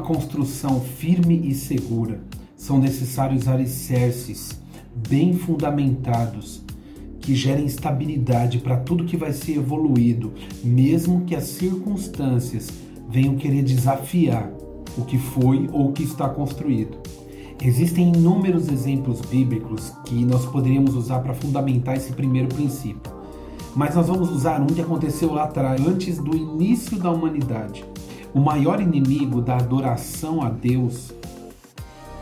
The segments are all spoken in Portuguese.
construção firme e segura, são necessários alicerces bem fundamentados que gerem estabilidade para tudo que vai ser evoluído, mesmo que as circunstâncias venham querer desafiar o que foi ou o que está construído. Existem inúmeros exemplos bíblicos que nós poderíamos usar para fundamentar esse primeiro princípio. Mas nós vamos usar um que aconteceu lá atrás, antes do início da humanidade. O maior inimigo da adoração a Deus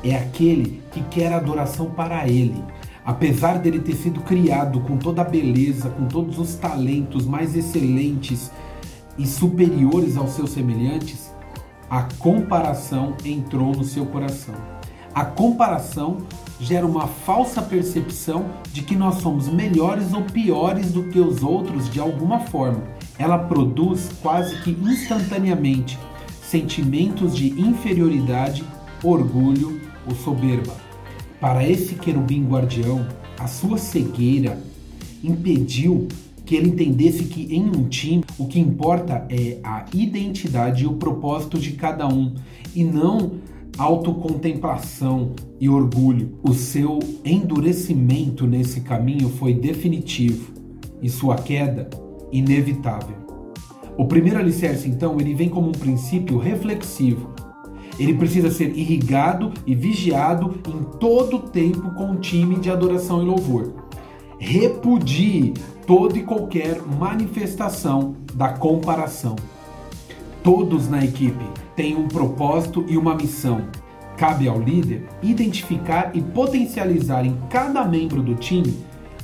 é aquele que quer adoração para Ele. Apesar dele ter sido criado com toda a beleza, com todos os talentos mais excelentes e superiores aos seus semelhantes, a comparação entrou no seu coração. A comparação gera uma falsa percepção de que nós somos melhores ou piores do que os outros de alguma forma. Ela produz quase que instantaneamente sentimentos de inferioridade, orgulho ou soberba. Para esse querubim guardião, a sua cegueira impediu que ele entendesse que em um time o que importa é a identidade e o propósito de cada um e não autocontemplação e orgulho. O seu endurecimento nesse caminho foi definitivo e sua queda inevitável. O primeiro alicerce, então, ele vem como um princípio reflexivo. Ele precisa ser irrigado e vigiado em todo o tempo com um time de adoração e louvor. Repudie toda e qualquer manifestação da comparação. Todos na equipe têm um propósito e uma missão. Cabe ao líder identificar e potencializar em cada membro do time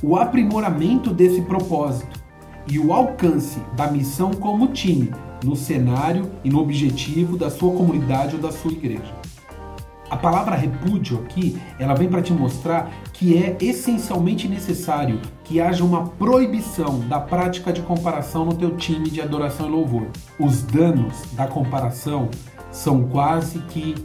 o aprimoramento desse propósito e o alcance da missão como time no cenário e no objetivo da sua comunidade ou da sua igreja. A palavra repúdio aqui, ela vem para te mostrar que é essencialmente necessário que haja uma proibição da prática de comparação no teu time de adoração e louvor. Os danos da comparação são quase que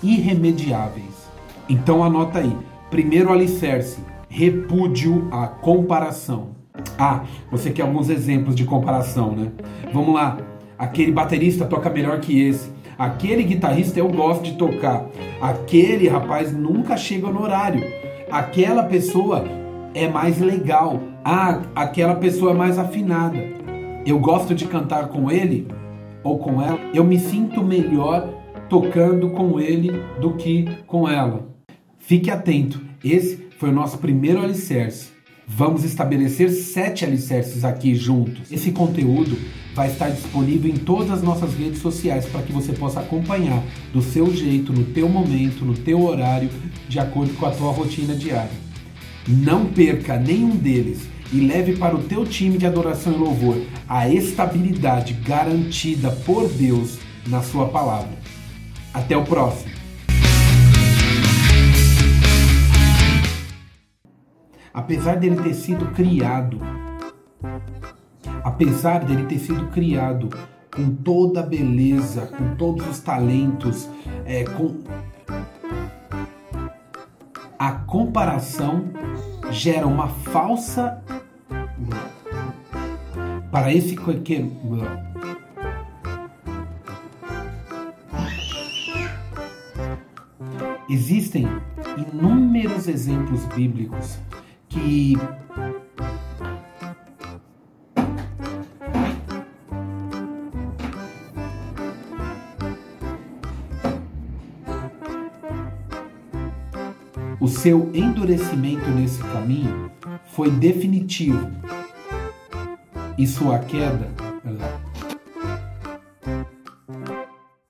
irremediáveis. Então anota aí. Primeiro alicerce, repúdio à comparação. Ah, você quer alguns exemplos de comparação, né? Vamos lá. Aquele baterista toca melhor que esse. Aquele guitarrista eu gosto de tocar. Aquele rapaz nunca chega no horário. Aquela pessoa é mais legal. Ah, aquela pessoa é mais afinada. Eu gosto de cantar com ele ou com ela. Eu me sinto melhor tocando com ele do que com ela. Fique atento. Esse foi o nosso primeiro alicerce. Vamos estabelecer sete alicerces aqui juntos. Esse conteúdo vai estar disponível em todas as nossas redes sociais para que você possa acompanhar do seu jeito, no teu momento, no teu horário, de acordo com a tua rotina diária. Não perca nenhum deles e leve para o teu time de adoração e louvor a estabilidade garantida por Deus na sua palavra. Até o próximo. Apesar dele ter sido criado, apesar dele ter sido criado com toda a beleza, com todos os talentos, é, com a comparação gera uma falsa para esse que existem inúmeros exemplos bíblicos que o seu endurecimento nesse caminho foi definitivo e sua queda